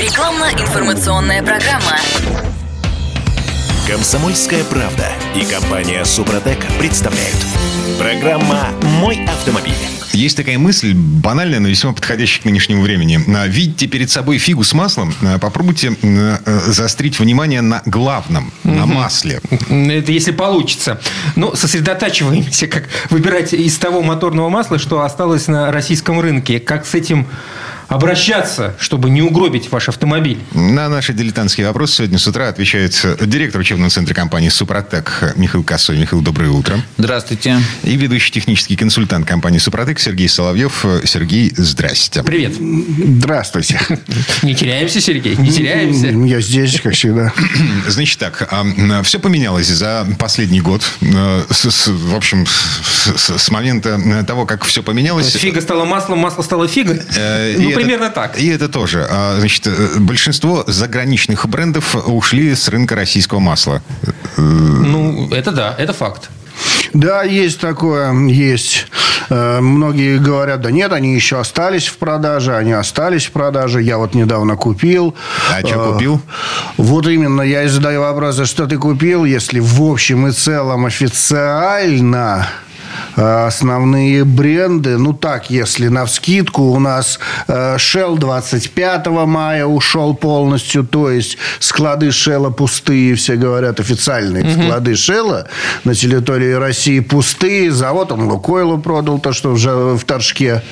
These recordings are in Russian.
Рекламно-информационная программа. Комсомольская правда и компания Супротек представляют. Программа «Мой автомобиль». Есть такая мысль, банальная, но весьма подходящая к нынешнему времени. А, Видите перед собой фигу с маслом, а, попробуйте э, заострить внимание на главном, на масле. Это если получится. Ну, сосредотачиваемся, как выбирать из того моторного масла, что осталось на российском рынке. Как с этим обращаться, чтобы не угробить ваш автомобиль? На наши дилетантские вопросы сегодня с утра отвечает директор учебного центра компании «Супротек» Михаил Косой. Михаил, доброе утро. Здравствуйте. И ведущий технический консультант компании «Супротек» Сергей Соловьев. Сергей, здрасте. Привет. Здравствуйте. Не теряемся, Сергей, не теряемся. Я здесь, как всегда. Значит так, все поменялось за последний год. Э, В общем, с момента того, как все поменялось... Фига стала маслом, масло стало фигой. Э, Ну, это- примерно так. И это тоже. А, Значит, э, большинство заграничных брендов ушли с рынка российского масла. Ну, это да, это факт. Да, есть такое, есть. Э, Многие говорят, да нет, они еще остались в продаже, они остались в продаже. Я вот недавно купил. А чё Э, купил? Вот именно, я и задаю вопрос, что ты купил, если в общем и целом официально основные бренды, ну так, если на вскидку, у нас э, Shell 25 мая ушел полностью, то есть склады Shell пустые, все говорят, официальные склады Shell на территории России пустые, завод он Лукойлу продал то, что уже в Торжке.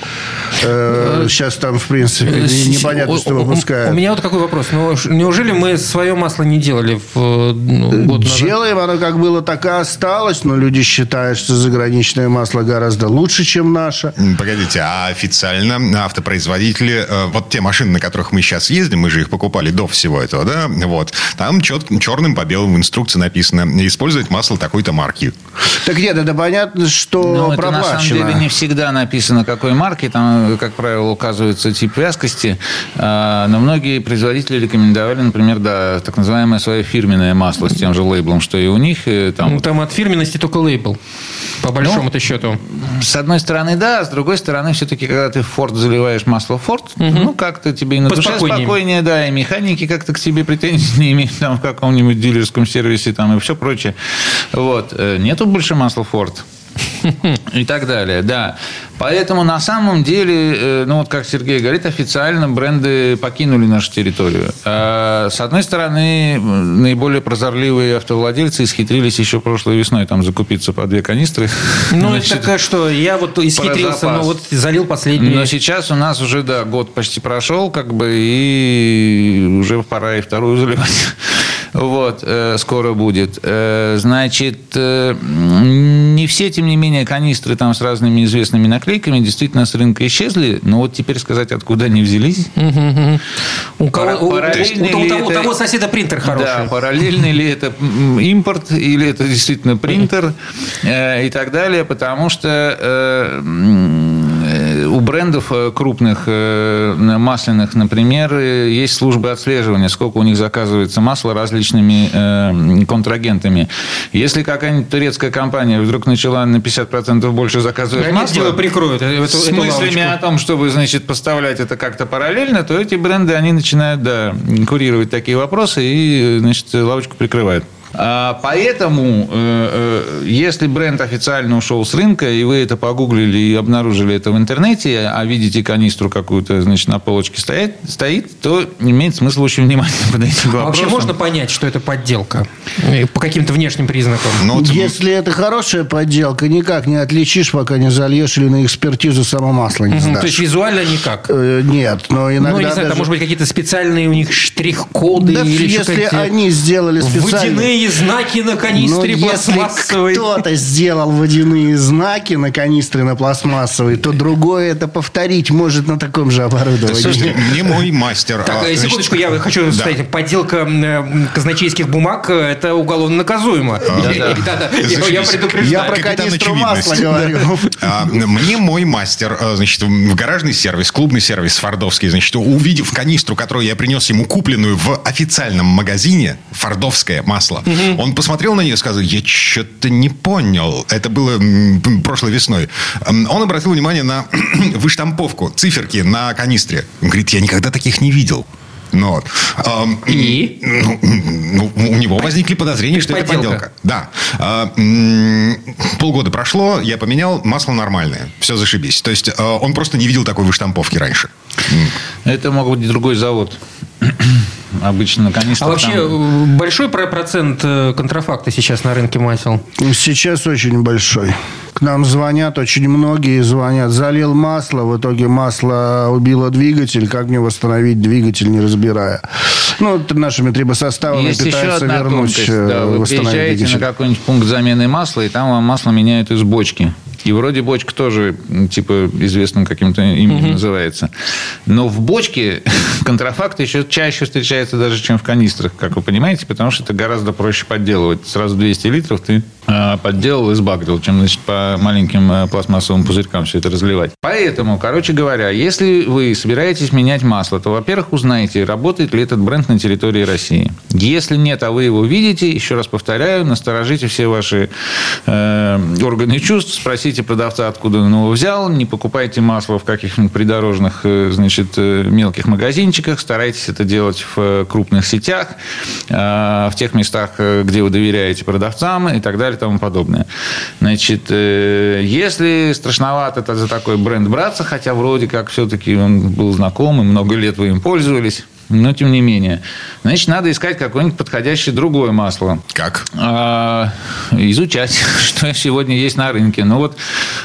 Э, сейчас там, в принципе, не- непонятно, что выпускают. У меня вот какой вопрос. Ну, неужели мы свое масло не делали в э, ну, год назад? Делаем, оно как было, так и осталось, но люди считают, что заграничное масло гораздо лучше, чем наше. Погодите, а официально автопроизводители, э, вот те машины, на которых мы сейчас ездим, мы же их покупали до всего этого, да, вот, там чет, черным по белому в инструкции написано, использовать масло такой-то марки. Так нет, это понятно, что Ну, это на самом проплачено. деле не всегда написано, какой марки. Там, как правило, указывается тип вязкости. А, Но многие производители рекомендовали, например, да, так называемое свое фирменное масло с тем же лейблом, что и у них. И Там, Ну, там от фирменности только лейбл, по большому-то счету. С одной стороны, да, с другой стороны, все-таки, когда ты в Форд заливаешь масло в Форд, ну, как-то тебе и на душе спокойнее, да, и механики как-то к тебе претензий не имеют там в каком-нибудь дилерском сервисе там и все прочее. Вот. Э, Нету больше масла Форд. И так далее, да. Поэтому на самом деле, э, ну вот как Сергей говорит, официально бренды покинули нашу территорию. А, С одной стороны, наиболее прозорливые автовладельцы исхитрились еще прошлой весной там закупиться по две канистры. Ну, это так что, я вот исхитрился, но вот залил последний. но сейчас у нас уже, да, год почти прошел, как бы, и уже пора и вторую заливать. Вот, э, скоро будет. Э, значит, э, не все, тем не менее, канистры там с разными известными наклейками действительно с рынка исчезли, но вот теперь сказать, откуда они взялись. У, того- соседа принтер хороший. Да, параллельный ли это импорт или это действительно принтер и так далее, потому что у брендов э, крупных э, масляных, например, э, есть службы отслеживания, сколько у них заказывается масла различными контрагентами. Если какая-нибудь турецкая компания вдруг начала на 50% больше заказывать Они масло, дело прикроют эту, с эту мыслями лавочку. о том, чтобы, значит, поставлять это как-то параллельно, то эти бренды, они начинают, да, курировать такие вопросы и, значит, лавочку прикрывают. А, Поэтому, э, э, если бренд официально ушел с рынка, и вы это погуглили и обнаружили это в интернете, а видите канистру какую-то, значит, на полочке стоит, стоит то имеет смысл очень внимательно подойти к А вопросу. вообще можно понять, что это подделка? По каким-то внешним признакам? Ну, вот, Если это хорошая подделка, никак не отличишь, пока не зальешь или на экспертизу само масло не сдашь. То есть визуально никак. Э, Нет, но иногда ну, не знаю, даже- там, может быть, какие-то специальные у них штрих-коды Да, или если они сделали специально... водяные знаки на канистре Ну, если пластмассовой. кто-то сделал водяные знаки на канистре на пластмассовой, то другое это повторить может на таком же оборудовании. Слушайте, мне мой мастер... Так, а, э, значит, секундочку, я хочу да. сказать, подделка э, казначейских бумаг э, это уголовно наказуемо. Да-да, я- предупреждаю. Я про канистру масла говорю. А, Мне мой мастер, а, значит, в гаражный сервис, клубный сервис фордовский, значит, увидев канистру, которую я принес ему купленную в официальном магазине, фордовское масло, он посмотрел на нее и сказал, я что-то не понял. Это было прошлой весной. Он обратил внимание на выштамповку, циферки на канистре. Он говорит, я никогда таких не видел. Ну, вот. Ам, И? Ну, ну, у него возникли подозрения, что это Подделка. подделка. Да. М, полгода прошло, я поменял, масло нормальное. Все зашибись. То есть, а, он просто не видел такой выштамповки раньше. Это мог быть другой завод. Обычно канистрах А вообще там- э, большой про- процент э, контрафакта сейчас на рынке масел? Сейчас очень большой. К нам звонят, очень многие звонят. Залил масло, в итоге масло убило двигатель. Как мне восстановить двигатель, не разбирая? Ну, нашими трибосоставами Есть еще пытаются одна вернуть, тонкость. э, Да, вы восстановить приезжаете двигатель. на какой-нибудь пункт замены масла, и там вам масло меняют из бочки. И вроде бочка тоже, типа, известным каким-то именем называется. Но в бочке контрафакт еще чаще встречается даже, чем в канистрах, как вы понимаете, потому что это гораздо проще подделывать. Сразу 200 литров ты подделал и сбагрил, чем, значит, по маленьким э, пластмассовым пузырькам все это разливать. Поэтому, короче говоря, если вы собираетесь менять масло, то, во-первых, узнайте, работает ли этот бренд на территории России. Если нет, а вы его видите, еще раз повторяю, насторожите все ваши э, органы чувств, спросите продавца, откуда он его взял, не покупайте масло в каких-нибудь придорожных, э, значит, э, мелких магазинчиках, старайтесь это делать в крупных сетях, э, в тех местах, где вы доверяете продавцам и так далее тому подобное. Значит, э, если страшновато это за такой бренд браться, хотя вроде как все-таки он был знаком, и много лет вы им пользовались, но тем не менее, значит, надо искать какое-нибудь подходящее другое масло. Как? А, изучать, что сегодня есть на рынке. Ну вот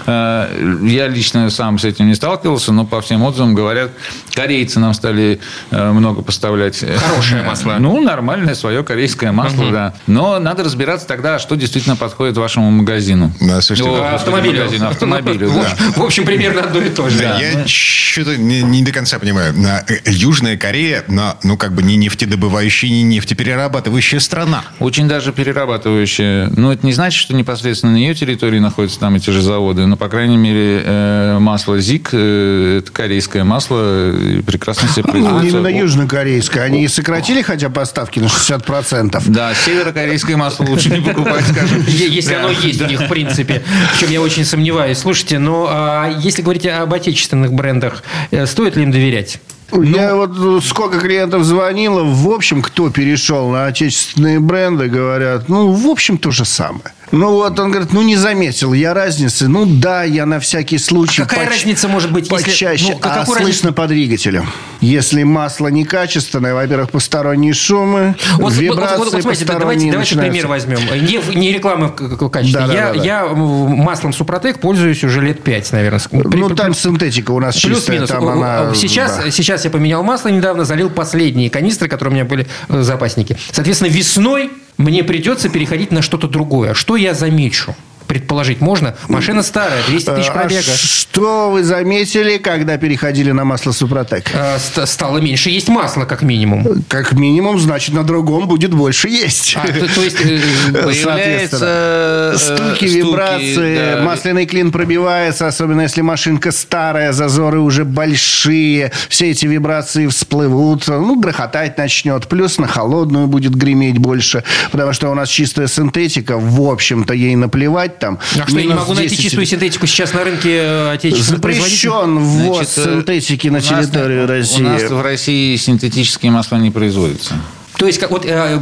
э, я лично сам с этим не сталкивался, но по всем отзывам говорят, корейцы нам стали э, много поставлять. Хорошее масло. Ну, нормальное свое корейское масло, да. Но надо разбираться тогда, что действительно подходит вашему магазину. Да, слушайте, О, господи, Автомобилю. магазину, автомобилю, В да. общем- В общем, примерно одно и то же. Да, я что-то не, не до конца понимаю. На, э, Южная Корея, на, ну, как бы не нефтедобывающая, не нефтеперерабатывающая страна. Очень даже перерабатывающая. Но это не значит, что непосредственно на ее территории находятся там эти же заводы. Но, по крайней мере, э, масло ЗИК, э, это корейское масло, прекрасно себе Ну, производится. именно южнокорейское. Они и сократили хотя поставки на 60%. Да, северокорейское масло лучше не покупать, скажем. Если оно есть у них, в принципе. В чем я очень сомневаюсь. Слушайте, но а, если говорить об отечественных брендах, э, стоит ли им доверять? Я вот ну, сколько клиентов звонило, в общем, кто перешел на отечественные бренды, говорят, ну, в общем, то же самое. Ну, вот он говорит, ну, не заметил я разницы. Ну, да, я на всякий случай... А какая разница может быть, если- Почаще. ну, а слышно по двигателю. Если масло некачественное, во-первых, посторонние шумы, Вот, вот- вибрации вот- вот смотрите, да, давайте, посторонние давайте пример возьмем. Не, не реклама в к- к- качестве. Да, да, я, да, да. я м, маслом Супротек пользуюсь уже лет пять, наверное. При- Ну, при- там синтетика у нас чистая. Плюс-минус. Там она, Сейчас, да. сейчас я поменял масло недавно, залил последние канистры, которые у меня были в запаснике. Соответственно, весной мне придется переходить на что-то другое. Что я замечу? Предположить можно? Машина старая, 200 тысяч А пробега. что вы заметили, когда переходили на масло Супротек? Ст- Стало меньше есть масла, как минимум. Как минимум, значит, на другом будет больше есть. А, то, то есть, э, Появляется... э, Стуки, стуки, вибрации, да. масляный клин пробивается, особенно если машинка старая, зазоры уже большие, все эти вибрации всплывут, ну, грохотать начнет, плюс на холодную будет греметь больше, потому что у нас чистая синтетика, в общем-то, ей наплевать там. а что, я не могу найти 10 чистую синтетику сейчас на рынке э, отечественных производителей? Запрещен ввоз э, синтетики на территорию У нас России. в России синтетические масла не производятся. То есть, как вот э,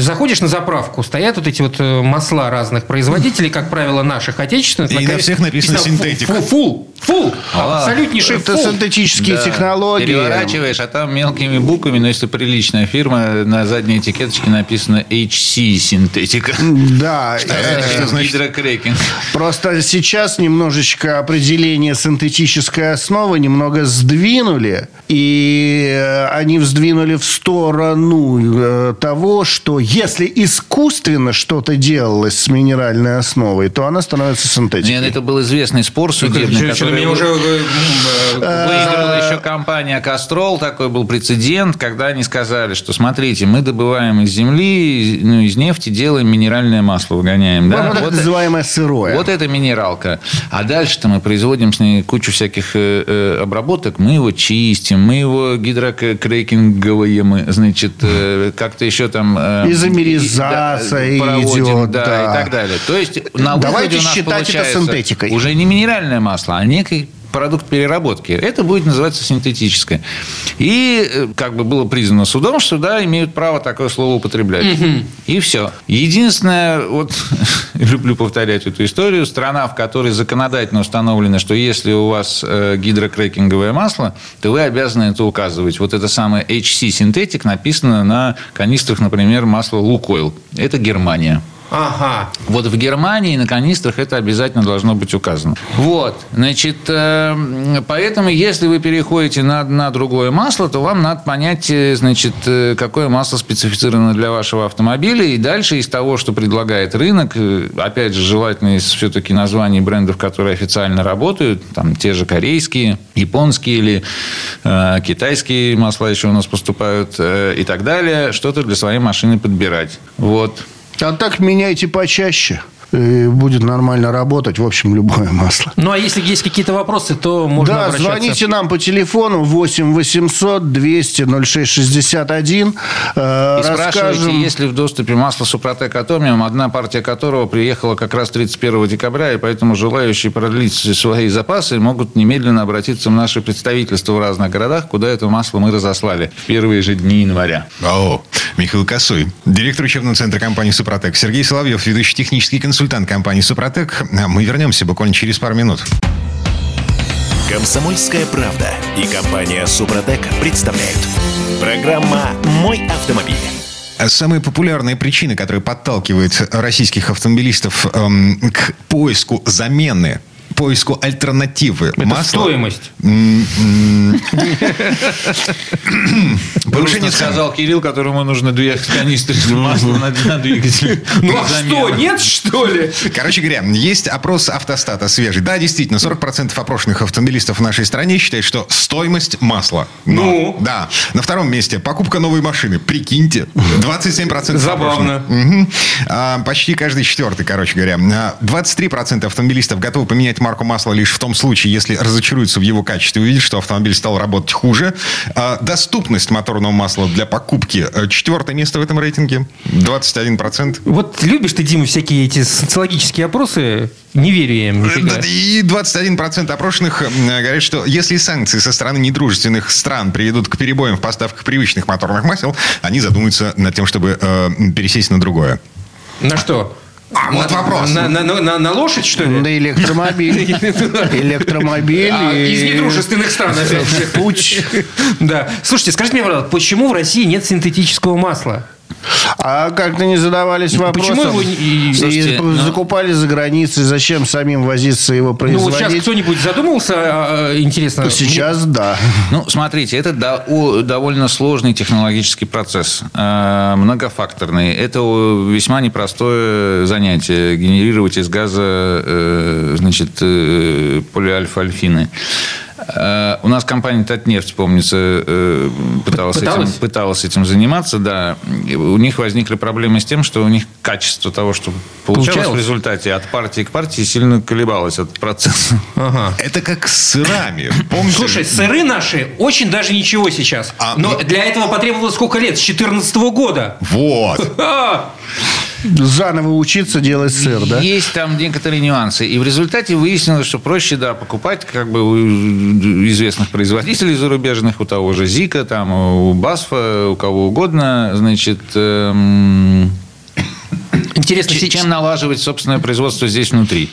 заходишь на заправку, стоят вот эти вот э, масла разных производителей, как правило, наших отечественных. И на всех написано синтетик. Фу, фу, фу, А, абсолютнейший Это синтетические Да. технологии. Переворачиваешь, а там мелкими буквами, но если приличная фирма, на задней этикеточке написано HC синтетика. Да, э, Что значит? Гидрокрекинг. Просто сейчас немножечко определение синтетической основы немного сдвинули. И они вздвинули в сторону э, того, что если искусственно что-то делалось с минеральной основой, то она становится синтетикой. Нет, это был известный спор судебный, Что-то который меня уже... э, м, э, выиграла еще компания «Кастрол». Такой был прецедент, когда они сказали, что, смотрите, мы добываем из земли, из- ну, из нефти делаем минеральное масло, выгоняем. Ну, Да? вот Вот называемое сырое. Вот это минералка. А дальше-то мы производим с ней кучу всяких обработок. Мы его чистим, мы его гидрокрекинговые, значит, э, как-то еще там... э, Изомеризация и- да, проводим, идет, да, да. и так далее. То есть на Давайте у нас считать это синтетикой. Уже не минеральное масло, а некий продукт переработки. Это будет называться синтетическое. И э, как бы было признано судом, что да, имеют право такое слово употреблять. И все. Единственное, вот люблю повторять эту историю, страна, в которой законодательно установлено, что если у вас э, гидрокрекинговое масло, то вы обязаны это указывать. Вот это самое HC синтетик написано на канистрах, например, масла Лукойл. Это Германия. Ага. Вот в Германии на канистрах это обязательно должно быть указано. Вот, значит, э, поэтому если вы переходите на, на другое масло, то вам надо понять, э, значит, э, какое масло специфицировано для вашего автомобиля. И дальше из того, что предлагает рынок, опять же, желательно из все-таки названий брендов, которые официально работают, там те же корейские, японские или э, китайские масла еще у нас поступают э, и так далее, что-то для своей машины подбирать. Вот. А так меняйте почаще. И будет нормально работать, в общем, любое масло. Ну, а если есть какие-то вопросы, то можно да, обращаться. звоните нам по телефону 8 800 200 0661. Э, И спрашивайте, расскажем. есть ли в доступе масло Супротек Атомиум, одна партия которого приехала как раз 31 декабря, и поэтому желающие продлить свои запасы могут немедленно обратиться в наше представительство в разных городах, куда это масло мы разослали в первые же дни января. О, Михаил Косой, директор учебного центра компании «Супротек». Сергей Соловьев, ведущий технический консультант компании «Супротек». Мы вернемся буквально через пару минут. Комсомольская правда и компания «Супротек» представляют. Программа «Мой автомобиль». Самые популярные причины, которые подталкивают российских автомобилистов эм, к поиску замены поиску альтернативы Это масла. стоимость. М, м, Повышение сказал Кирилл, которому нужно две канистры масла на, двигатель. Ну, а что, нет, что ли? Короче говоря, есть опрос автостата свежий. Да, действительно, 40% опрошенных автомобилистов в нашей стране считают, что стоимость масла. Ну? Да. На втором месте покупка новой машины. Прикиньте. 27% Забавно. А, почти каждый четвертый, короче говоря. А, 23% автомобилистов готовы поменять марку масла лишь в том случае, если разочаруются в его качестве и увидят, что автомобиль стал работать хуже. А, доступность моторного масла для покупки. э, Четвертое место в этом рейтинге. 21%. Вот любишь ты, Дима, всякие эти социологические опросы? Не верю я им нифига. Да, И 21% опрошенных м, говорят, что если санкции со стороны недружественных стран приведут к перебоям в поставках привычных моторных масел, они задумаются над тем, чтобы э, пересесть на другое. На что? А, вот На- вопрос. На, на- на- на лошадь, что ли? Да электромобиль. Электромобиль. А, и- из недружественных стран, опять. Путь. Да. Слушайте, скажите мне, пожалуйста, почему в России нет синтетического масла? А как-то не задавались вопросом. почему его не- И Слушайте, ну- закупали за границей. Зачем самим возиться его Ну, производить? вот сейчас кто-нибудь задумался, а, а, интересно? Сейчас да. Ну, смотрите, это довольно сложный технологический процесс, э, многофакторный. Это весьма непростое занятие генерировать из газа, э, значит, э, полиальфа-альфины. Э, У нас компания Татнефть, помнится, э, пыталась, Пыталась? Этим, пыталась этим заниматься, да. И У них возникли проблемы с тем, что у них качество того, что получалось, Получалось? в результате от партии к партии, сильно колебалось от процесса. Ага. Это как с сырами. Помните? Слушай, сыры наши очень даже ничего сейчас. А, Но ну- для этого потребовалось сколько лет? С 14 года. Вот. Заново учиться делать сыр, да? Есть там некоторые нюансы. И в результате выяснилось, что проще, да, покупать как бы у известных производителей зарубежных, у того же Зика, там, у Басфа, у кого угодно, значит, эм, Интересно, сейчас, чем налаживать собственное производство здесь внутри.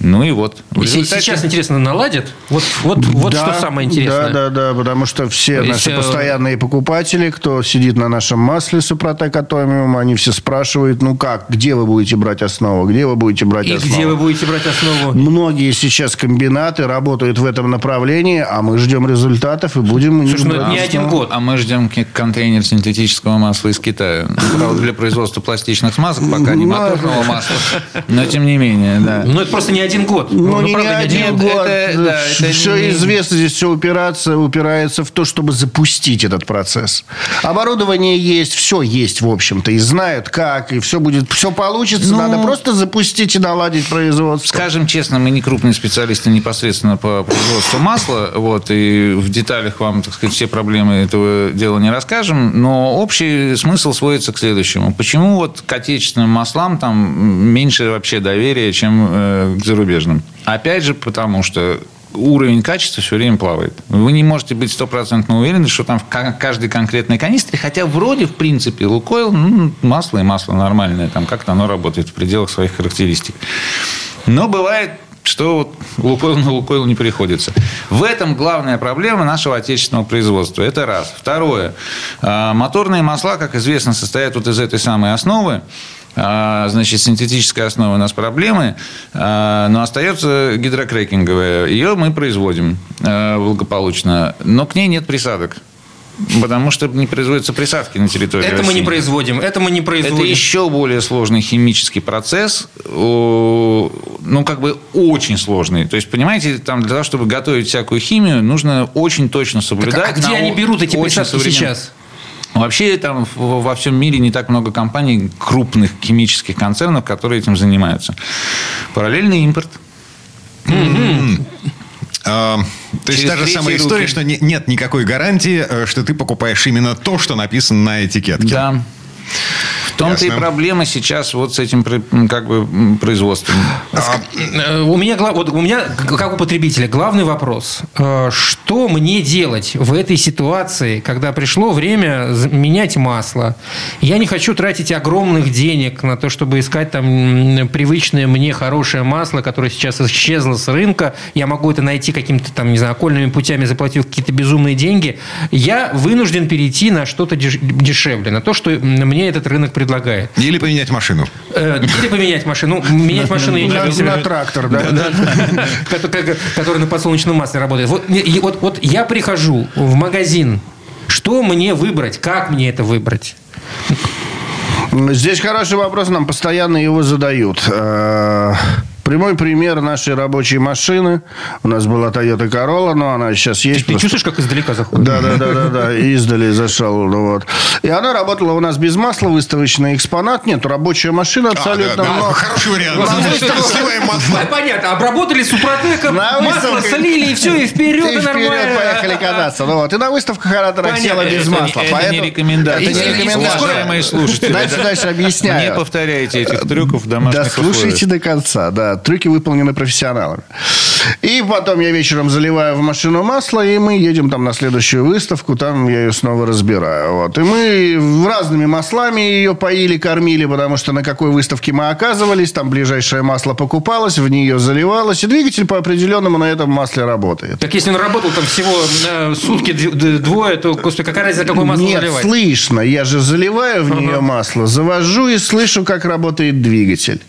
Ну и вот. Се- результате- сейчас интересно, наладят? Вот, вот, вот Да, что самое интересное. Да, да, да, потому что все И наши все- постоянные покупатели, кто сидит на нашем масле Супротек Атомиум, они все спрашивают, ну как, где вы будете брать основу, где вы будете брать И основу? где вы будете брать основу? Многие сейчас комбинаты работают в этом направлении, а мы ждем результатов и будем... Слушай, ну это не один год. А мы ждем контейнер синтетического масла из Китая. Правда, для производства пластичных смазок пока не Ну, моторного масла. Но тем не менее, да. Ну, это просто не один год. Ну, не, правда, не один год. это- да, это все не- известно, здесь все упирается, упирается в то, чтобы запустить этот процесс. Оборудование есть, все есть, в общем-то, и знают как, и все будет, все получится. Ну, Надо просто запустить и наладить производство. Скажем честно, мы не крупные специалисты непосредственно по производству масла, вот, и в деталях вам, так сказать, все проблемы этого дела не расскажем, но общий смысл сводится к следующему. Почему вот к отечественным маслам там меньше вообще доверия, чем э, к зарубежным? Опять же, потому что уровень качества все время плавает. Вы не можете быть стопроцентно уверены, что там в каждой конкретной канистре, хотя вроде, в принципе, Лукойл, ну, масло и масло нормальное, там как-то оно работает в пределах своих характеристик. Но бывает что Лукойл на Лукойл не приходится. В этом главная проблема нашего отечественного производства. Это раз. Второе. А, моторные масла, как известно, состоят вот из этой самой основы. А, значит, синтетическая основа у нас проблемы, а, но остается гидрокрекинговая. Ее мы производим а, благополучно, но к ней нет присадок. Потому что не производятся присадки на территории Это России. мы не производим, это мы не производим. Это еще более сложный химический процесс, ну, как бы очень сложный. То есть, понимаете, там для того, чтобы готовить всякую химию, нужно очень точно соблюдать. Так, а где они берут эти присадки современ... Вообще там во всем мире не так много компаний, крупных химических концернов, которые этим занимаются. Параллельный импорт. Mm-hmm. А, то есть та же самая история, что не, нет никакой гарантии, э, что ты покупаешь именно то, что написано на этикетке. Да. В том-то и проблема сейчас вот с этим как бы производством. А, э, у меня, вот у меня, как у потребителя, главный вопрос. Э, что мне делать в этой ситуации, когда пришло время менять масло? Я не хочу тратить огромных денег на то, чтобы искать там привычное мне хорошее масло, которое сейчас исчезло с рынка. Я могу это найти какими-то там, не знаю, окольными путями, заплатив какие-то безумные деньги. Я вынужден перейти на что-то дешевле, на то, что мне этот рынок предлагает предлагает. Или поменять машину. Э, или поменять машину. Менять машину я не На трактор, да? Который на подсолнечном масле работает. Вот я прихожу в магазин. Что мне выбрать? Как мне это выбрать? Здесь хороший вопрос, нам постоянно его задают. Прямой пример нашей рабочей машины. У нас была Toyota Corolla, но она сейчас есть. Ты, просто... чувствуешь, как издалека заходит? Да, да, да, да, да. Издали зашел. Ну, вот. И она работала у нас без масла, выставочный экспонат. Нет, рабочая машина абсолютно. А, да, да. Хороший вариант. Масло. Понятно. Обработали супротеком, масло слили, и все, и вперед, и, вперед поехали кататься. Ну, вот. И на выставках она села без масла. Это не рекомендация. Это не рекомендация. Дальше, дальше объясняю. Не повторяйте этих трюков в домашних Да, слушайте до конца, да трюки выполнены профессионалами. И потом я вечером заливаю в машину масло, и мы едем там на следующую выставку, там я ее снова разбираю. Вот. И мы разными маслами ее поили, кормили, потому что на какой выставке мы оказывались, там ближайшее масло покупалось, в нее заливалось, и двигатель по определенному на этом масле работает. Так если он работал там всего э, сутки двое, то, господи, какая разница, какое масло Нет, заливать? слышно. Я же заливаю в нее масло, завожу и слышу, как работает двигатель.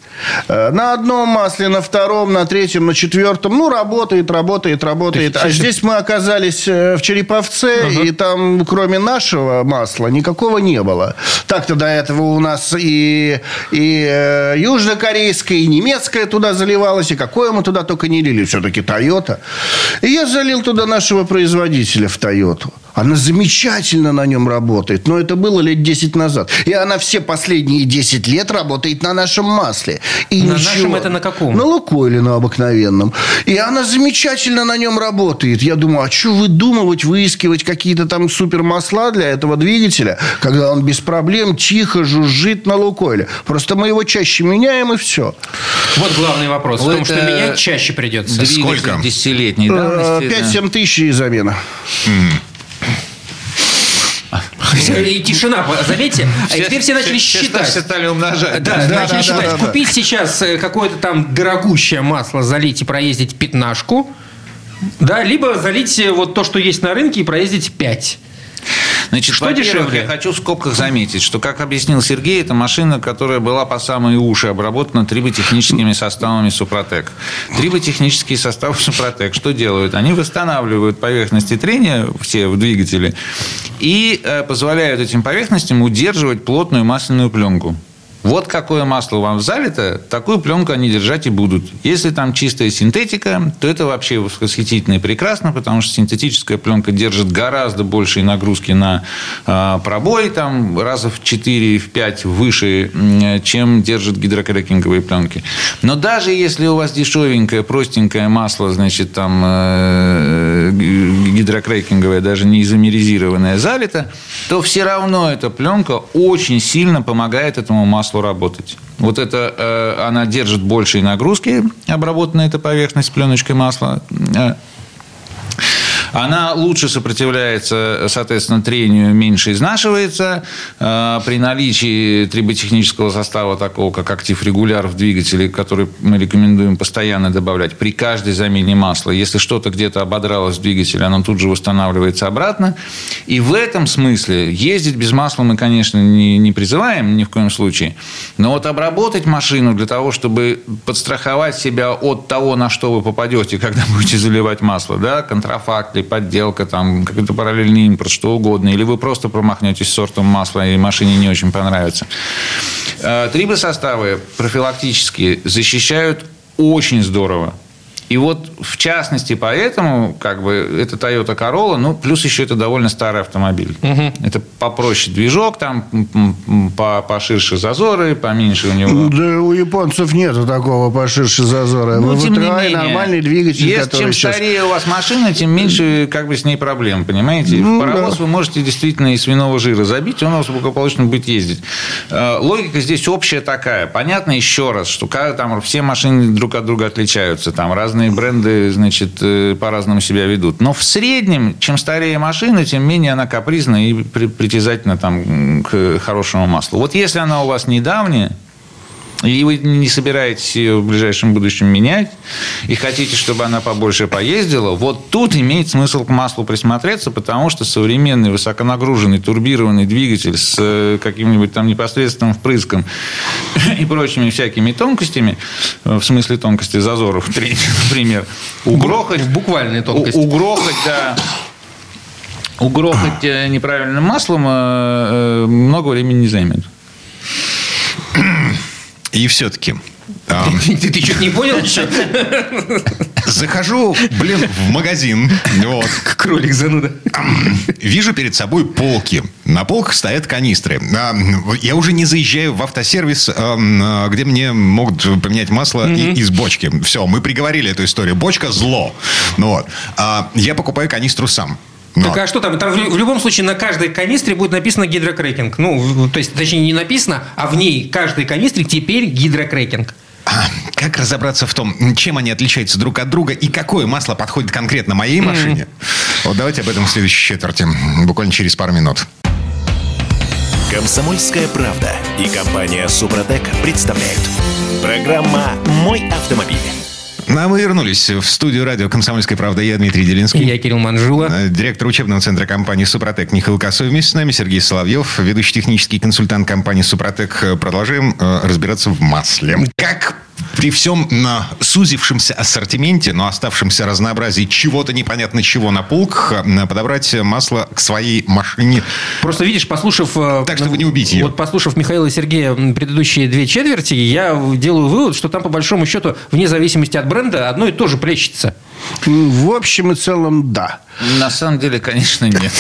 Э, на одном масле, на втором, на третьем, на четвертом. Ну, работает, работает, работает. Есть, а здесь мы оказались э, в Череповце, угу. и там, кроме нашего масла, никакого не было. Так-то до этого у нас и, и э, южнокорейское, и немецкое туда заливалось, и какое мы туда только не лили. Все-таки Тойота. И я залил туда нашего производителя в Тойоту. Она замечательно на нем работает. Но это было лет 10 назад. И она все последние 10 лет работает на нашем масле. И на ничего. нашем это на каком? На Лукойле, на обыкновенном. И она замечательно на нем работает. Я думаю, а что выдумывать, выискивать какие-то там супермасла для этого двигателя, когда он без проблем тихо жужжит на Лукойле. Просто мы его чаще меняем, и все. Вот главный вопрос. Вот в том, что менять чаще придется. Сколько? Десятилетней давности. 5-7 да. тысяч и замена. Mm. И тишина, заметьте. Все, теперь все начали все, считать. Все стали умножать. Да, да, начали да, считать. Да, да, Купить да. сейчас э, какое-то там дорогущее масло, залить и проездить пятнашку. Да, либо залить э, вот то, что есть на рынке, и проездить пять. Значит, что дешевле? Я хочу в скобках заметить, что, как объяснил Сергей, это машина, которая была по самые уши обработана триботехническими составами Супротек. Триботехнические составы Супротек что делают? Они восстанавливают поверхности трения все в двигателе и э, позволяют этим поверхностям удерживать плотную масляную пленку. Вот какое масло вам залито, такую пленку они держать и будут. Если там чистая синтетика, то это вообще восхитительно и прекрасно, потому что синтетическая пленка держит гораздо большие нагрузки на э, пробой, там раза в 4-5 выше, э, чем держат гидрокрекинговые пленки. Но даже если у вас дешевенькое, простенькое масло, значит, там э, гидрокрекинговое, даже не изомеризированное, залито, то все равно эта пленка очень сильно помогает этому маслу маслу работать. Вот это э, она держит большие нагрузки, обработанная эта поверхность пленочкой масла. Она лучше сопротивляется, соответственно, трению, меньше изнашивается. Э, при наличии триботехнического состава, такого как актив регуляр в двигателе, который мы рекомендуем постоянно добавлять при каждой замене масла. Если что-то где-то ободралось в двигателе, оно тут же восстанавливается обратно. И в этом смысле ездить без масла мы, конечно, не, не призываем ни в коем случае. Но вот обработать машину для того, чтобы подстраховать себя от того, на что вы попадете, когда будете заливать масло, да, контрафакт или подделка, там, какой-то параллельный импорт, что угодно, или вы просто промахнетесь сортом масла, и машине не очень понравится. Э, Трибосоставы профилактические защищают очень здорово. И вот, в частности, поэтому, как бы, это Toyota Corolla, ну, плюс еще это довольно старый автомобиль. Угу. Это попроще движок, там по, поширше зазоры, поменьше у него. Да у японцев нету такого поширше зазора. Ну, тем не менее, нормальный двигатель, Если, Чем сейчас... старее у вас машина, тем меньше, как бы, с ней проблем, понимаете? Ну, в паровоз да. вы можете действительно и свиного жира забить, он у вас благополучно будет ездить. Э, логика здесь общая такая. Понятно еще раз, что когда там все машины друг от друга отличаются, там разные разные бренды, значит, э, по-разному себя ведут. Но в среднем, чем старее машина, тем менее она капризна и притязательна там, к хорошему маслу. Вот если она у вас недавняя, и вы не собираетесь ее в ближайшем будущем менять, и хотите, чтобы она побольше поездила, вот тут имеет смысл к маслу присмотреться, потому что современный высоконагруженный турбированный двигатель с э, каким-нибудь там непосредственным впрыском и прочими всякими тонкостями, в смысле тонкости зазоров, например, угрохать... Буквальные тонкости. Угрохать, да, угрохать э, неправильным маслом э, много времени не займет. И все-таки... Ты, ты что-то не понял? Захожу, блин, в магазин. Вот. Кролик зануда. Вижу перед собой полки. На полках стоят канистры. Я уже не заезжаю в автосервис, где мне могут поменять масло из бочки. Все, мы приговорили эту историю. Бочка зло. Ну вот. А я покупаю канистру сам. Так а что там? Там в, любом случае на каждой канистре будет написано гидрокрекинг. Ну, то есть, точнее, не написано, а в ней каждой канистре теперь гидрокрекинг. А, как разобраться в том, чем они отличаются друг от друга и какое масло подходит конкретно моей машине? Mm-hmm. Вот давайте об этом в следующей четверти, буквально через пару минут. Комсомольская правда и компания Супротек представляют. Программа «Мой автомобиль». Ну, а мы вернулись в студию радио «Комсомольская правда». Я Дмитрий Делинский. И я Кирилл Манжула. Э, директор учебного центра компании «Супротек» Михаил Косой. Вместе с нами Сергей Соловьев, ведущий технический консультант компании «Супротек». Продолжаем э, разбираться в масле. Как при всем на сузившемся ассортименте, но оставшемся разнообразии чего-то непонятно чего на полках, э, подобрать масло к своей машине. Просто видишь, послушав... Э, так, чтобы не убить ее. Вот послушав Михаила и Сергея предыдущие две четверти, я делаю вывод, что там, по большому счету, вне зависимости от бренда, одно и то же плещется. В общем и целом, да. На самом деле, конечно, нет.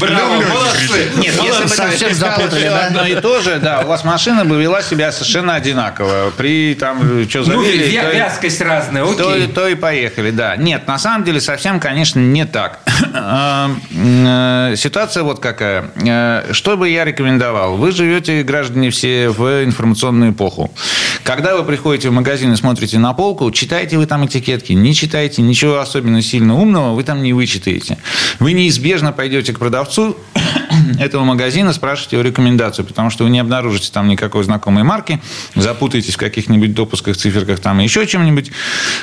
Браво, молодцы. Нет, если бы совсем запутали, да? одно и то же, да, у вас машина бы вела себя совершенно одинаково. При там, что завели... Ну, вязкость разная, окей. То и поехали, да. Нет, на самом деле, совсем, конечно, не так. Эм, э, ситуация вот какая. Э, что бы я рекомендовал? Вы живете, граждане все, в информационную эпоху. Когда вы приходите в магазин и смотрите на полку, читаете вы там этикетки, не читаете, ничего особенно сильно умного вы там не вычитаете. Вы неизбежно пойдете к продавцу этого магазина, спрашиваете его рекомендацию, потому что вы не обнаружите там никакой знакомой марки, запутаетесь в каких-нибудь допусках, циферках, там еще чем-нибудь,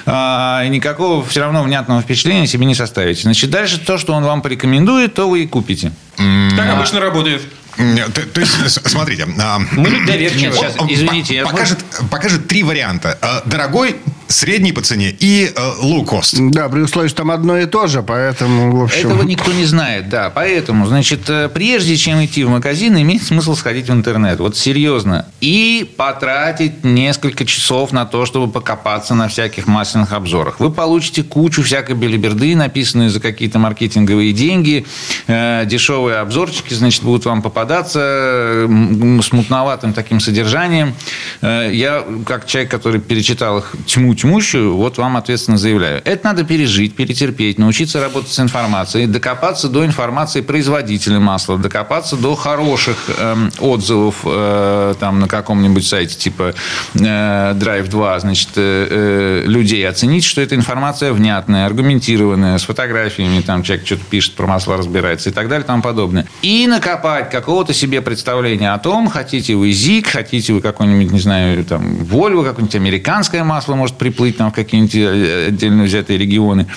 а, и никакого все равно внятного впечатления себе не составите. Значит, дальше то, что он вам порекомендует, то вы и купите. Так обычно работает. То, то есть, смотрите. А, Мы доверчивы. Сейчас, извините. Покажет, покажет три варианта. А, дорогой, средний по цене и э, low cost. Да, при условии, что там одно и то же, поэтому, в общем... Этого никто не знает, да. Поэтому, значит, э, прежде чем идти в магазин, имеет смысл сходить в интернет. Вот серьезно. И потратить несколько часов на то, чтобы покопаться на всяких масляных обзорах. Вы получите кучу всякой белиберды, написанные за какие-то маркетинговые деньги. Э, дешевые обзорчики, значит, будут вам попадаться с мутноватым таким содержанием. Я, как человек, который перечитал их тьму тьмущую, вот вам ответственно заявляю. Это надо пережить, перетерпеть, научиться работать с информацией, докопаться до информации производителя масла, докопаться до хороших эм, отзывов э, там на каком-нибудь сайте типа э, Drive 2, значит, э, э, людей, оценить, что эта информация внятная, аргументированная, с фотографиями, там человек что-то пишет про масла, разбирается и так далее и тому подобное. И накопать какого-то себе представления о том, хотите вы ЗИК, хотите вы какой-нибудь, не знаю, там, Вольво, какое-нибудь американское масло может приплыть там в какие-нибудь э, отдельно взятые регионы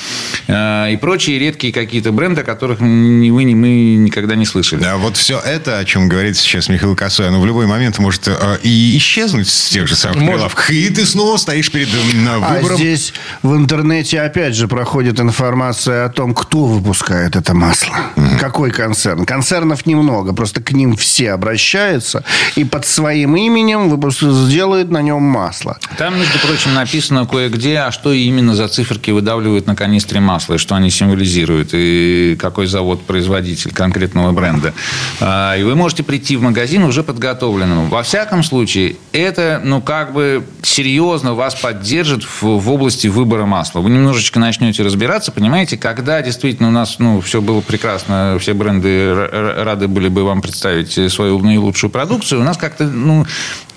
э, и прочие редкие какие-то бренды, о которых ни вы, ни мы никогда не слышали. Да, вот все это, о чем говорит сейчас Михаил Косой, оно в любой момент может э, и исчезнуть с тех же самых Может. прилавках. И ты снова стоишь перед А выбором. здесь в интернете опять же проходит информация о том, кто выпускает это масло. Какой концерн. Концернов немного, просто к ним все обращаются и под своим именем выпуск- сделают на нем масло. Там, между прочим, написано кое-где, а что именно за циферки выдавливают на канистре масла, и что они символизируют, и какой завод-производитель конкретного бренда. А, И вы можете прийти в магазин уже подготовленным. Во всяком случае, это, ну, как бы серьезно вас поддержит в, в области выбора масла. Вы немножечко начнете разбираться, понимаете, когда действительно у нас, ну, все было прекрасно, все бренды рады были бы вам представить свою наилучшую продукцию, у нас как-то, ну,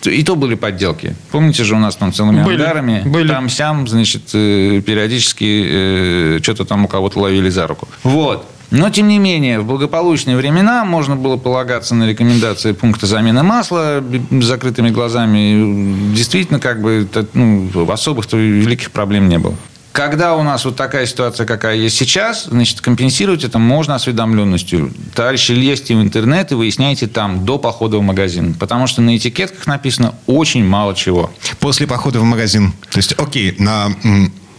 и то были подделки. Помните же, у нас там целыми Были, ангарами, были. там сям, значит, э, периодически э, что-то там у кого-то ловили за руку. Вот. Но, тем не менее, в благополучные времена можно было полагаться на рекомендации пункта замены масла с закрытыми глазами. Действительно, как бы, ну, особых-то великих проблем не было. Когда у нас вот такая ситуация, какая есть сейчас, значит, компенсировать это можно осведомленностью. Товарищи, лезьте в интернет и выясняйте там до похода в магазин. Потому что на этикетках написано очень мало чего. После похода в магазин. То есть, окей, на,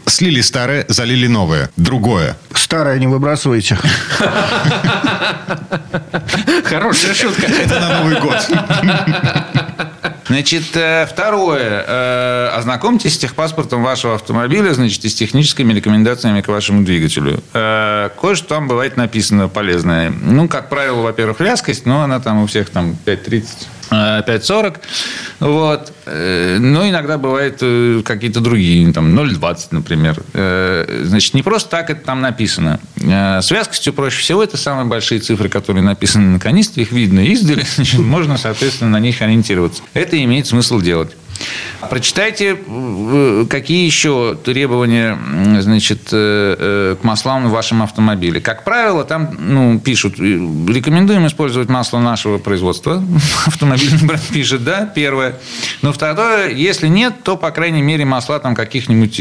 слили старое, залили новое. Другое. Старое не выбрасывайте. Хорошая шутка. Это на Новый год. Значит, э, второе. Э, Ознакомьтесь с техпаспортом вашего автомобиля, значит, и с техническими рекомендациями к вашему двигателю. Э, Кое-что там бывает написано полезное. Ну, как правило, во-первых, вязкость, но она там у всех там 5.30. э, 5.40, вот. Э, Но иногда бывают э, какие-то другие, там 0.20, например. Э, Значит, не просто так это там написано. Э, С вязкостью проще всего. Это самые большие цифры, которые написаны на канистре. Их видно издали. Значит, можно, соответственно, на них ориентироваться. Это имеет смысл делать. Прочитайте, э, какие еще требования значит, э, э, к маслам в вашем автомобиле. Как правило, там ну, пишут, рекомендуем использовать масло нашего производства. Автомобильный бренд пишет, да, первое. Но второе, если нет, то, по крайней мере, масла там каких-нибудь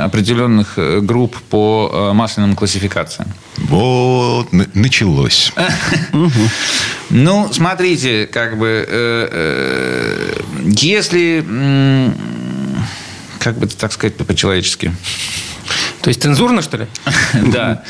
определенных групп по масляным классификациям. Вот, началось. Ну, смотрите, как бы, если, как бы так сказать по-человечески, То есть цензурно, что ли? да.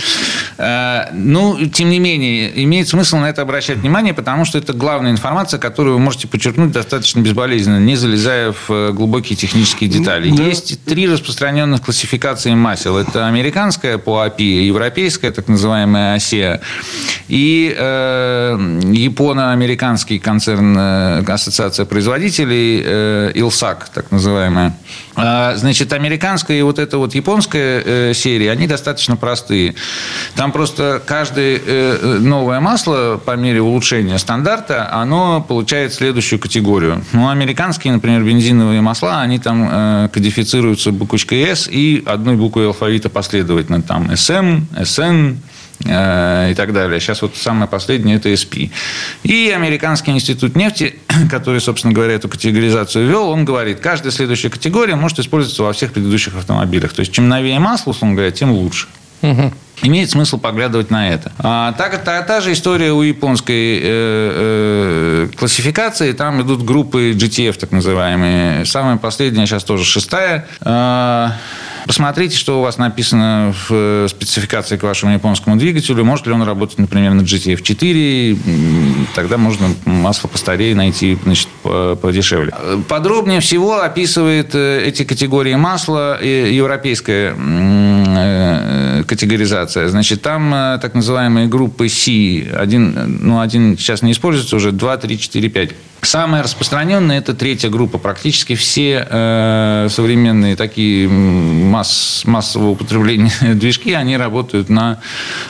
Э, Ну, тем не менее, имеет смысл на это обращать внимание, потому что это главная информация, которую вы можете подчеркнуть достаточно безболезненно, не залезая в э, глубокие технические детали. Есть три распространенных классификации масел. Это американская по API, европейская, так называемая ASEA, и э, японо-американский концерн э, Ассоциация производителей э, ИЛСАК, так называемая. А, Значит, американская и вот эта вот японская э, серия, они достаточно простые. Там просто каждое э, новое масло по мере улучшения стандарта, оно получает следующую категорию. Ну, американские, например, бензиновые масла, они там э, кодифицируются буквочкой S и одной буквой алфавита последовательно. Там SM, SN, э, и так далее. Сейчас вот самое последнее – это SP. И Американский институт нефти, который, собственно говоря, эту категоризацию ввел, он говорит, каждая следующая категория может использоваться во всех предыдущих автомобилях. То есть, чем новее масло, условно говоря, тем лучше. Имеет смысл поглядывать на это. А, так, та, та же история у японской э, э, классификации. Там идут группы GTF, так называемые. Самая последняя сейчас тоже шестая. А, Посмотрите, что у вас написано в э, спецификации к вашему японскому двигателю. Может ли он работать, например, на GTF-4. М, Тогда можно масло постарее найти значит, по- подешевле. Э, Подробнее всего описывает э, эти категории масла э, европейская э, категоризация. Значит, там э, так называемые группы C. Один, ну, один сейчас не используется уже, 2, 3, 4, 5. Самая распространенная – это третья группа. Практически все э, современные такие масс, массового употребления движки, они работают на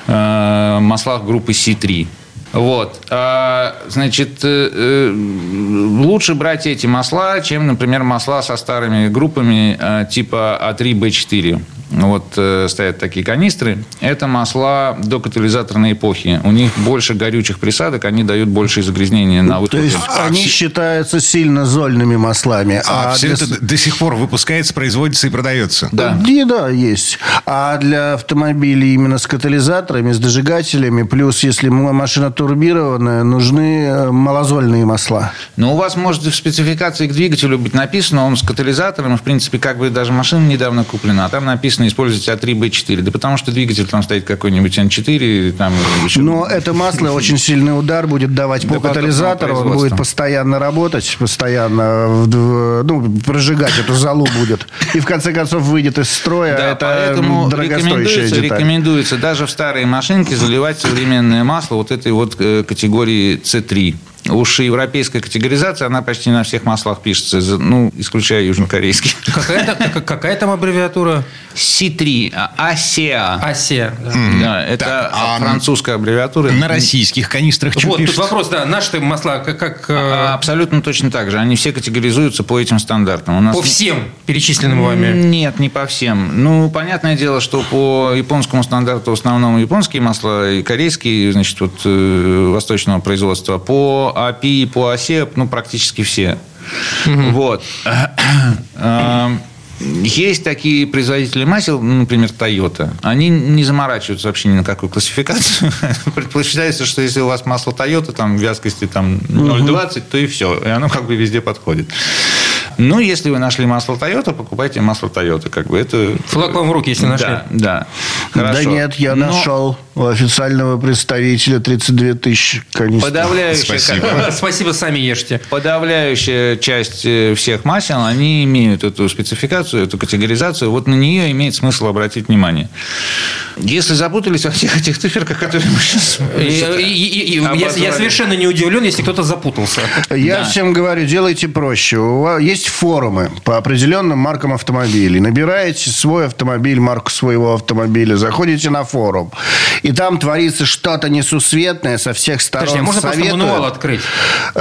э, маслах группы C3. Вот. А, значит, э, э, лучше брать эти масла, чем, например, масла со старыми группами э, типа А3Б4 вот э, стоят такие канистры, это масла до катализаторной эпохи. У них больше горючих присадок, они дают больше загрязнения на выходе. То есть а, они все... считаются сильно зольными маслами. А, а все для... это до сих пор выпускается, производится и продается? Да. И да, есть. А для автомобилей именно с катализаторами, с дожигателями, плюс если машина турбированная, нужны э, малозольные масла. Ну, у вас может в спецификации к двигателю быть написано, он с катализатором, в принципе, как бы даже машина недавно куплена, а там написано написано использовать А3, Б4? Да потому что двигатель там стоит какой-нибудь Н4. Там еще... Но это масло очень сильный удар будет давать по катализатору. Он будет постоянно работать, постоянно ну, прожигать эту залу будет. И в конце концов выйдет из строя. Да, это поэтому рекомендуется, рекомендуется даже в старые машинки заливать современное масло вот этой вот э, категории C3. Уж европейская категоризация, она почти на всех маслах пишется, ну, исключая южнокорейский. Какая, какая там аббревиатура? C3, ASEA. ASEA, да. да это так, а французская аббревиатура. На российских канистрах что Вот, пишется? тут вопрос, да, наши масла как... как э, а, Абсолютно точно так же. Они все категоризуются по этим стандартам. У нас... По всем перечисленным вами? Нет, не по всем. Ну, понятное дело, что по японскому стандарту в основном японские масла и корейские, значит, вот э, восточного производства. По API, по осе, ну, практически все. Угу. Вот. Эм, есть такие производители масел, ну, например, Toyota. Они не заморачиваются вообще ни на какую классификацию. Предполагается, что если у вас масло Toyota, там вязкости там 0,20, то и все. И оно как бы везде подходит. Ну, если вы нашли масло Toyota, покупайте масло Toyota. Как бы это... Флаг вам в руки, если нашли. Да, да. Хорошо. Да нет, я Но... нашел у официального представителя 32 тысячи канистр. Подавляющая... Спасибо. Спасибо, сами ешьте. Подавляющая часть э, всех масел, они имеют эту спецификацию, эту категоризацию. Вот на нее имеет смысл обратить внимание. Если запутались во всех этих циферках, которые мы сейчас... Я совершенно не удивлен, если кто-то запутался. Я всем говорю, делайте проще. У вас есть форумы по определенным маркам автомобилей. Набираете свой автомобиль, марку своего автомобиля, заходите на форум. И там творится что-то несусветное со всех сторон. Подожди, а можно советую. просто мануал открыть? Э,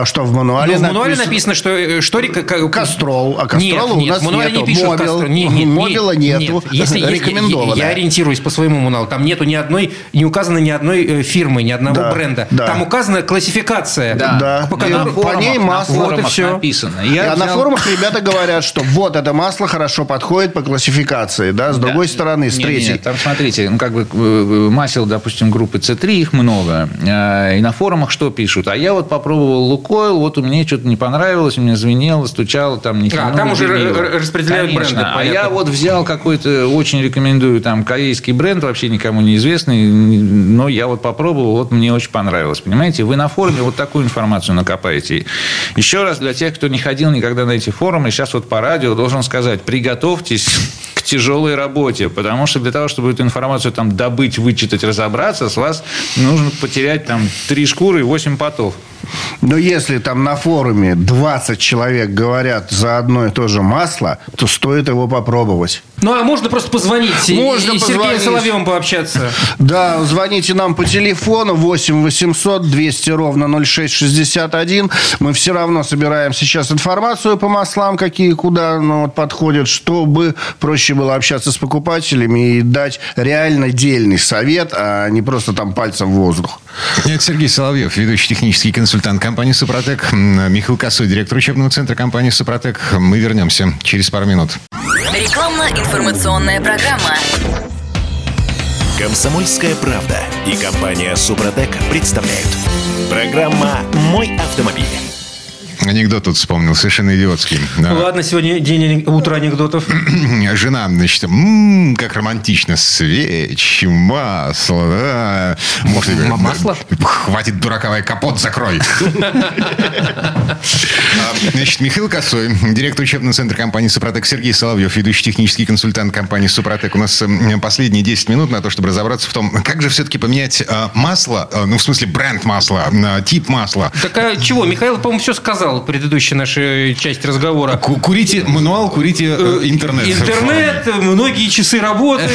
а что в мануале? Ну, в мануале написано, что... Э, что Кастрол. А Кастрол у нас нет, нету. Не пишут Мобил, нет, нет, Мобила нету. Нет. Если, Рекомендовано. Я, я ориентируюсь по своему мануалу. Там нету ни одной... Не указано ни одной э, фирмы, ни одного да, бренда. Да. Там указана классификация. Да. да. По, которой, по ней масло. Вот и все. написано. Я а взял... на форумах ребята говорят, что вот это масло хорошо подходит по классификации. Да? С да. другой стороны, с третьей. Там, смотрите, ну, как бы масел, допустим, группы C3, их много. А, и на форумах что пишут? А я вот попробовал Лукойл, вот у меня что-то не понравилось, у меня звенело, стучало, там не А, там уже распределяют Конечно. бренды. А я вот взял какой-то, очень рекомендую, там, корейский бренд, вообще никому неизвестный, но я вот попробовал, вот мне очень понравилось. Понимаете, вы на форуме вот такую информацию накопаете. Еще раз для тех, кто не ходил никогда на эти форумы, сейчас вот по радио должен сказать, приготовьтесь тяжелой работе, потому что для того, чтобы эту информацию там добыть, вычитать, разобраться, с вас нужно потерять там три шкуры и восемь потов. Но если там на форуме 20 человек говорят за одно и то же масло, то стоит его попробовать. Ну, а можно просто позвонить можно и, и с Сергеем Соловьевым пообщаться. Да, звоните нам по телефону 8 800 200 ровно 0661. Мы все равно собираем сейчас информацию по маслам, какие куда ну, вот, подходят, чтобы проще было общаться с покупателями и дать реально дельный совет, а не просто там пальцем в воздух. Это Сергей Соловьев, ведущий технический консультант компании «Супротек». Михаил Косой, директор учебного центра компании «Супротек». Мы вернемся через пару минут. Рекламно-информационная программа. Комсомольская правда и компания «Супротек» представляют. Программа «Мой автомобиль». Анекдот тут вспомнил, совершенно идиотский. Ладно, сегодня день утро анекдотов. Жена, значит, «М, как романтично, свечи, масло, да. Может, говорит, масло? Хватит дураковой капот закрой. А, Значит, Михаил Косой, директор учебного центра компании «Супротек», Сергей Соловьев, ведущий технический консультант компании «Супротек». У нас последние 10 минут на то, чтобы разобраться в том, как же все-таки поменять а, масло, а, ну, в смысле, бренд масла, тип масла. Так а чего? Михаил, по-моему, все сказал в предыдущей нашей части разговора. Ку- Курите мануал, курите э, интернет. Интернет, многие часы работы,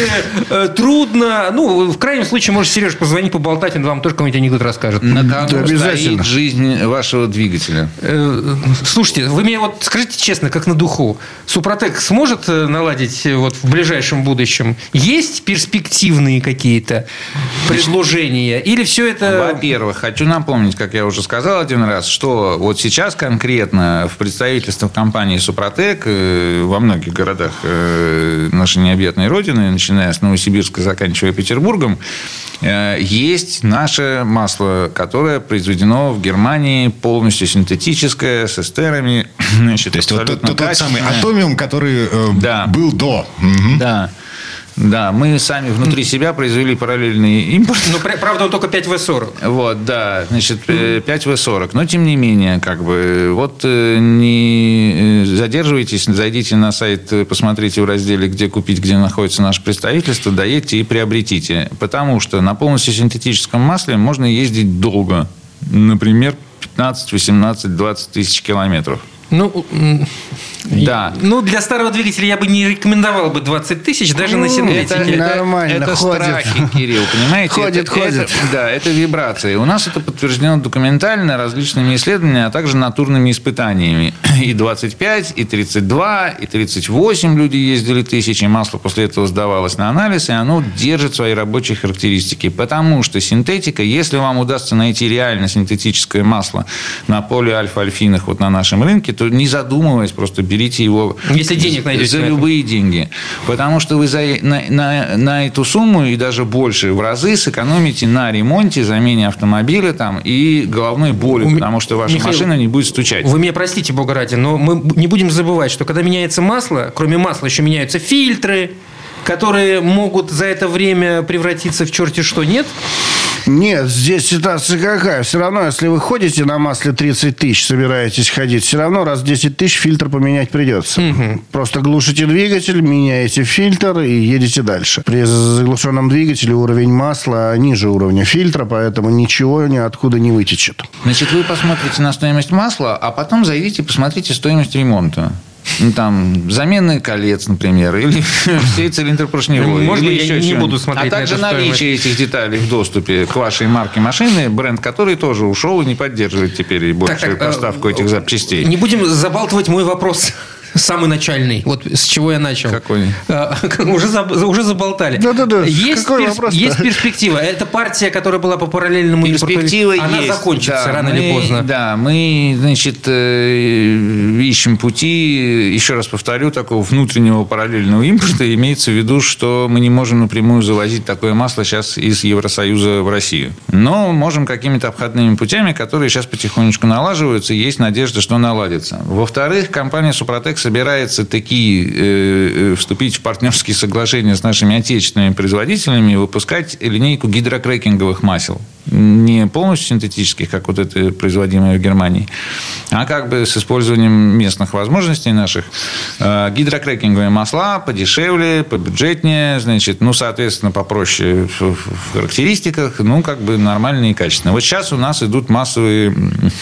э, трудно. Ну, в крайнем случае, может, Сереж позвонить, поболтать, он вам тоже какой-нибудь анекдот расскажет. На кону Да, обязательно. стоит жизнь вашего двигателя. Э, Слушайте, вы мне вот скажите честно, как на духу, Супротек сможет э, наладить э, вот в ближайшем будущем? Есть перспективные какие-то предложения? Или все это... Во-первых, хочу напомнить, как я уже сказал один раз, что вот сейчас конкретно в представительствах компании «Супротек» э, во многих городах э, нашей необъятной родины, начиная с Новосибирска, заканчивая Петербургом, э, есть наше масло, которое произведено в Германии полностью синтетическое, с эстерами. Значит, То есть вот тот, тот- тот самый атомиум, который э, Да. был до. Мгм. Да. Да, мы сами внутри себя произвели параллельный импорт. Ну, пр- правда, он только 5В40. Вот, да, значит, э, 5В40. Но, тем не менее, как бы, вот э, не э, задерживайтесь, зайдите на сайт, э, посмотрите в разделе, где купить, где находится наше представительство, доедьте и приобретите. Потому что на полностью синтетическом масле можно ездить долго. Например, 15, 18, 20 тысяч километров. Ну, Да. ну, для старого двигателя я бы не рекомендовал бы 20 тысяч даже на Ну, синтетике. это- Нормально, это ходит. страхи, Кирилл, понимаете? Ходит, Это- ходит. это- да, это вибрации. У нас это подтверждено документально различными исследованиями, а также натурными испытаниями. И 25, и 32, и 38 люди ездили тысячи, масло после этого сдавалось на анализ, и оно держит свои рабочие характеристики. Потому что синтетика, если вам удастся найти реально синтетическое масло на поле альфа-альфинах вот на нашем рынке, то не задумываясь, просто берите его Если денег найдете за любые деньги. Потому что вы за, на, на- на эту сумму и даже больше в разы сэкономите на ремонте, замене автомобиля там, и головной боли, У потому что ваша Михаил, машина не будет стучать. Вы меня простите, бога ради, но мы не будем забывать, что когда меняется масло, кроме масла еще меняются фильтры, которые могут за это время превратиться в черти что, нет? Нет, здесь ситуация какая? Все равно, если вы ходите на масле 30 тысяч, собираетесь ходить, все равно раз в 10 тысяч фильтр поменять придется. Просто глушите двигатель, меняете фильтр и едете дальше. При заглушенном двигателе уровень масла ниже уровня фильтра, поэтому ничего ниоткуда не вытечет. Значит, вы посмотрите на стоимость масла, а потом зайдите и посмотрите стоимость ремонта. Ну, там, замены колец, например, или всей цилиндропоршневой. Можно я еще не буду смотреть А также наличие этих деталей в доступе к вашей марке машины, бренд который тоже ушел и не поддерживает теперь большую э, поставку этих запчастей. Не будем забалтывать мой вопрос. Самый начальный, вот с чего я начал. Какой? А, уже, заб- уже заболтали. Да-да-да, Есть, какой перс- вопрос-то? есть перспектива. Это партия, которая была по параллельному импорту, Перспектива Она есть. закончится Да, рано мы- или поздно. Да, мы, значит, э, ищем пути, еще раз повторю, такого внутреннего параллельного импорта. Имеется в виду, что мы не можем напрямую завозить такое масло сейчас из Евросоюза в Россию. Но можем какими-то обходными путями, которые сейчас потихонечку налаживаются, и есть надежда, что наладится. Во-вторых, компания «Супротек» собирается такие э, э, вступить в партнерские соглашения с нашими отечественными производителями и выпускать линейку гидрокрекинговых масел. Не полностью синтетических, как вот это производимое в Германии, а как бы с использованием местных возможностей наших. Э, Гидрокрекинговые масла подешевле, побюджетнее, значит, ну, соответственно, попроще в характеристиках, ну, как бы нормальные и качественные. Вот сейчас у нас идут массовые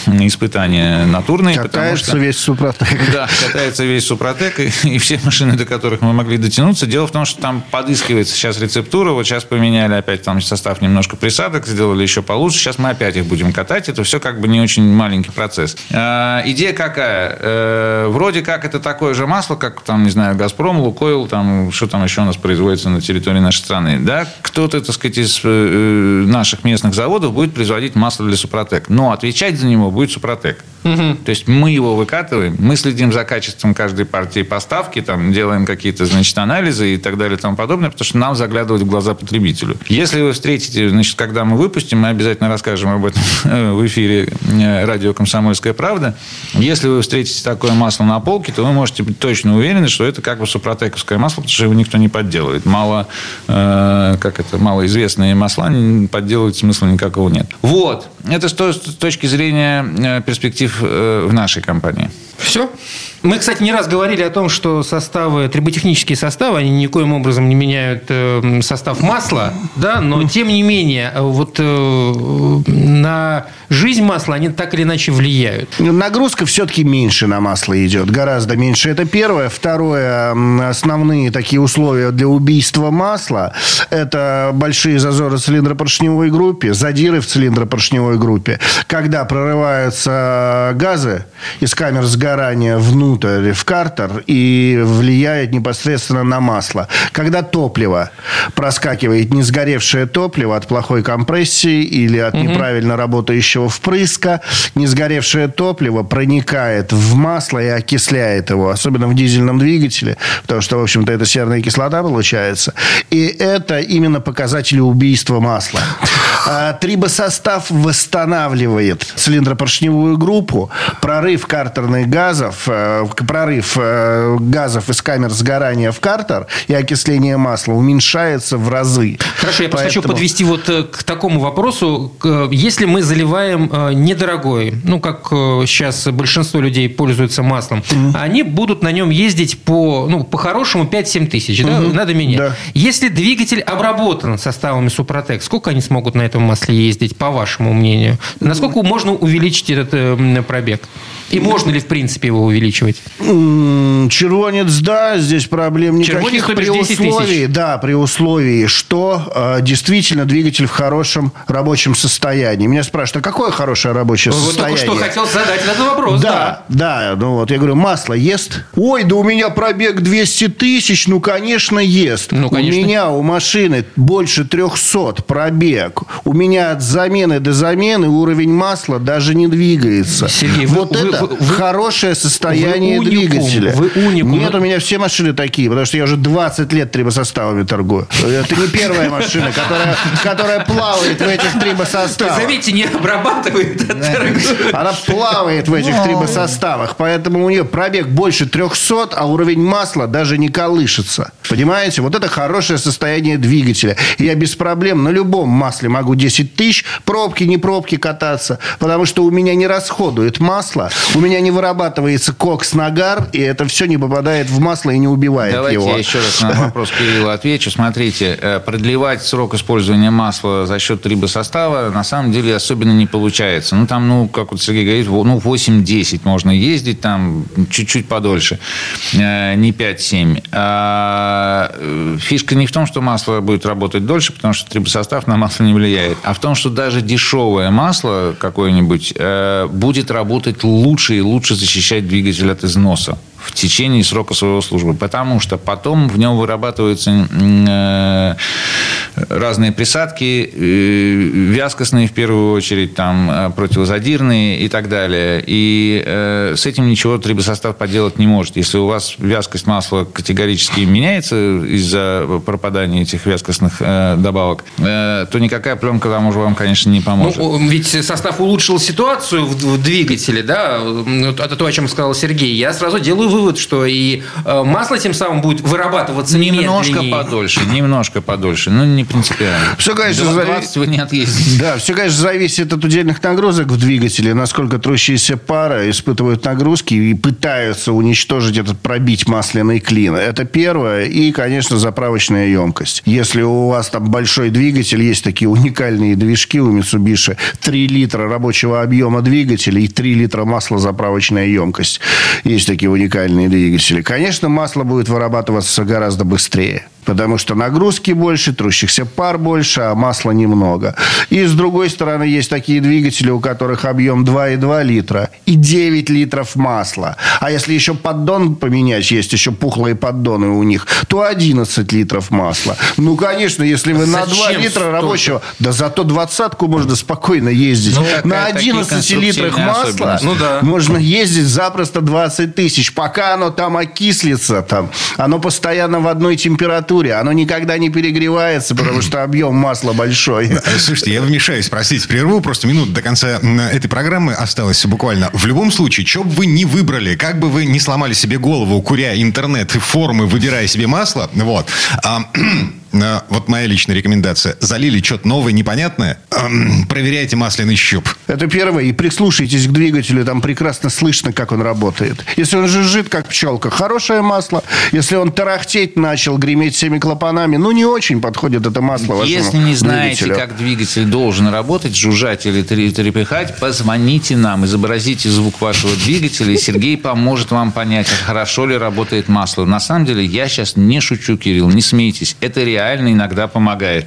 испытания натурные, Катается что... весь Супротек. Да, катается весь Супротек и, и все машины, до которых мы могли дотянуться. Дело в том, что там подыскивается сейчас рецептура. Вот сейчас поменяли опять там состав немножко присадок, сделали еще получше. Сейчас мы опять их будем катать. Это все как бы не очень маленький процесс. А, идея какая? Э, вроде как это такое же масло, как там, не знаю, Газпром, Лукойл, там, что там еще у нас производится на территории нашей страны. Да, кто-то, так сказать, из э, наших местных заводов будет производить масло для Супротек. Но отвечать за него будет Супротек. То есть мы его выкатываем, мы следим за качеством каждой партии поставки, там, делаем какие-то, значит, анализы и так далее и тому подобное, потому что нам заглядывать в глаза потребителю. Если вы встретите, значит, когда мы выпустим, мы обязательно расскажем об этом в эфире э, радио «Комсомольская правда». Если вы встретите такое масло на полке, то вы можете быть точно уверены, что это как бы супротековское масло, потому что его никто не подделывает. Мало, э, как это, малоизвестные масла подделывать смысла никакого нет. Вот. Это с точки зрения э, перспектив в нашей компании. Все? Мы, кстати, не раз говорили о том, что составы, триботехнические составы, они никоим образом не меняют э, состав масла, да, но тем не менее, вот э, на жизнь масла они так или иначе влияют. Нагрузка все-таки меньше на масло идет, гораздо меньше. Это первое. Второе, основные такие условия для убийства масла, это большие зазоры в цилиндропоршневой группе, задиры в цилиндропоршневой группе, когда прорываются газы из камер сгорания внутрь, в картер, и влияет непосредственно на масло. Когда топливо проскакивает не сгоревшее топливо от плохой компрессии или от неправильно работающего впрыска, не сгоревшее топливо проникает в масло и окисляет его, особенно в дизельном двигателе, потому что, в общем-то, это серная кислота получается. И это именно показатели убийства масла. А, трибосостав восстанавливает цилиндропоршневую группу, прорыв картерных газов, э, прорыв э, газов из камер сгорания в картер и окисление масла уменьшается в разы. Хорошо, я просто хочу подвести вот э, к такому вопросу. Если мы заливаем недорогой, ну, как сейчас большинство людей пользуются маслом, mm они будут на нем ездить по, ну, по-хорошему 5-7 тысяч, mm да? надо менять. Да. Если двигатель обработан составами Супротек, сколько они смогут на этом масле ездить, по вашему мнению? Насколько можно увеличить этот пробег? И можно ли, в принципе, его увеличивать? Червонец, да, здесь проблем никаких. Червонец, при условии, да, при условии, что э, действительно двигатель в хорошем рабочем состоянии. Меня спрашивают, а какое хорошее рабочее вот состояние? Только что хотел задать этот вопрос. Да, да, да, ну вот я говорю, масло ест? Ой, да у меня пробег 200 тысяч, ну, конечно, ест. Ну, конечно. У меня, у машины больше 300 пробег. У меня от замены до замены уровень масла даже не двигается. Сергей, вот вы, это вы, хорошее состояние вы уникум, двигателя. Вы уникум. Нет, у меня все машины такие, потому что я уже 20 лет трибосоставами торгую. Это не первая машина, которая, которая плавает в этих трибосоставах. Заметьте, не обрабатывает, а Она плавает в этих трибосоставах, поэтому у нее пробег больше 300, а уровень масла даже не колышется. Понимаете? Вот это хорошее состояние двигателя. Я без проблем на любом масле могу 10 тысяч, пробки, не пробки кататься, потому что у меня не расходует масло, у меня не вырабатывается кокс-нагар, и это все не попадает в масло и не убивает Давайте его. Давайте я еще раз на вопрос Кирилла отвечу. Смотрите, э, продлевать срок использования масла за счет трибосостава на самом деле особенно не получается. Ну, там, ну, как вот Сергей говорит, ну, 8-10 можно ездить, там чуть-чуть подольше, э, не 5-7. А э, фишка не в том, что масло будет работать дольше, потому что трибосостав на масло не влияет, а в том, что даже дешевое масло какое-нибудь будет работать лучше лучше и лучше защищать двигатель от износа в течение срока своего службы, потому что потом в нем вырабатываются э, разные присадки, э, вязкостные в первую очередь, там, э, противозадирные и так далее. И с этим ничего трибосостав поделать не может. Если у вас вязкость масла категорически меняется из-за пропадания этих вязкостных добавок, то никакая пленка там уже вам, конечно, не поможет. Ну, ведь состав улучшил ситуацию в двигателе, да? Это то, о чем сказал Сергей. Я сразу делаю вывод, что и э, масло тем самым будет вырабатываться немножко медленнее. подольше, немножко подольше, но не принципиально. Все, конечно, 20 зави... вы не отъездите. Да, все, конечно, зависит от удельных нагрузок в двигателе, насколько трущиеся пара испытывают нагрузки и пытаются уничтожить этот, пробить масляный клин. Это первое. И, конечно, заправочная емкость. Если у вас там большой двигатель, есть такие уникальные движки у Mitsubishi, 3 литра рабочего объема двигателя и 3 литра масла заправочная емкость. Есть такие уникальные двигатели. Конечно, масло будет вырабатываться гораздо быстрее. Потому что нагрузки больше, трущихся пар больше, а масла немного. И с другой стороны, есть такие двигатели, у которых объем 2,2 литра и 9 литров масла. А если еще поддон поменять, есть еще пухлые поддоны у них, то 11 литров масла. Ну, конечно, если вы на 2 Зачем литра столько? рабочего, да зато двадцатку можно спокойно ездить. Ну, на какая- такие 11 литрах масла. Ну да. можно ездить запросто 20 тысяч. Пока оно там окислится, там, оно постоянно в одной температуре, оно никогда не перегревается, потому что объем масла большой. Слушайте, я вмешаюсь, простите, прерву, просто минут до конца этой программы осталось буквально. В любом случае, что бы вы ни выбрали, как бы вы ни сломали себе голову, куря интернет и формы, выбирая себе масло, вот, а, вот моя личная рекомендация. Залили что-то новое, непонятное, ам, проверяйте масляный щуп. Это первое. И прислушайтесь к двигателю, там прекрасно слышно, как он работает. Если он жужжит, как пчелка, хорошее масло. Если он тарахтеть начал, греметь всеми клапанами, ну, не очень подходит это масло Если не знаете, двигателю. как двигатель должен работать, жужжать или тре- трепыхать, позвоните нам, изобразите звук вашего двигателя, и Сергей поможет вам понять, а хорошо ли работает масло. На самом деле, я сейчас не шучу, Кирилл, не смейтесь. Это реально иногда помогает.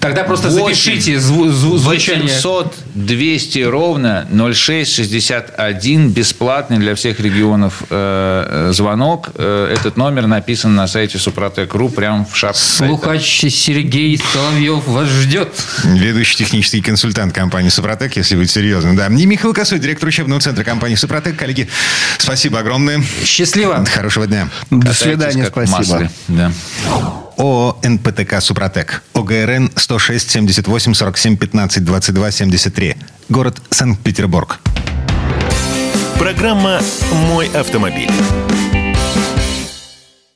Тогда просто Восемь. запишите зву- зву- звучание. 800 200 ровно 0661 бесплатный для всех регионов э, э, звонок. Э, этот номер написан на сайте Супротек.ру прямо в шапке. сайта. Слухач Сергей Соловьев вас ждет. Ведущий технический консультант компании «Супротек», если быть серьезным. Да. И Михаил Косой, директор учебного центра компании «Супротек». Коллеги, спасибо огромное. Счастливо. Хорошего дня. До Катайтесь, свидания, спасибо. масле. Да. ООО «НПТК Супротек». ОГРН 106 78 47 15 22 73. Город Санкт-Петербург. Программа «Мой автомобиль».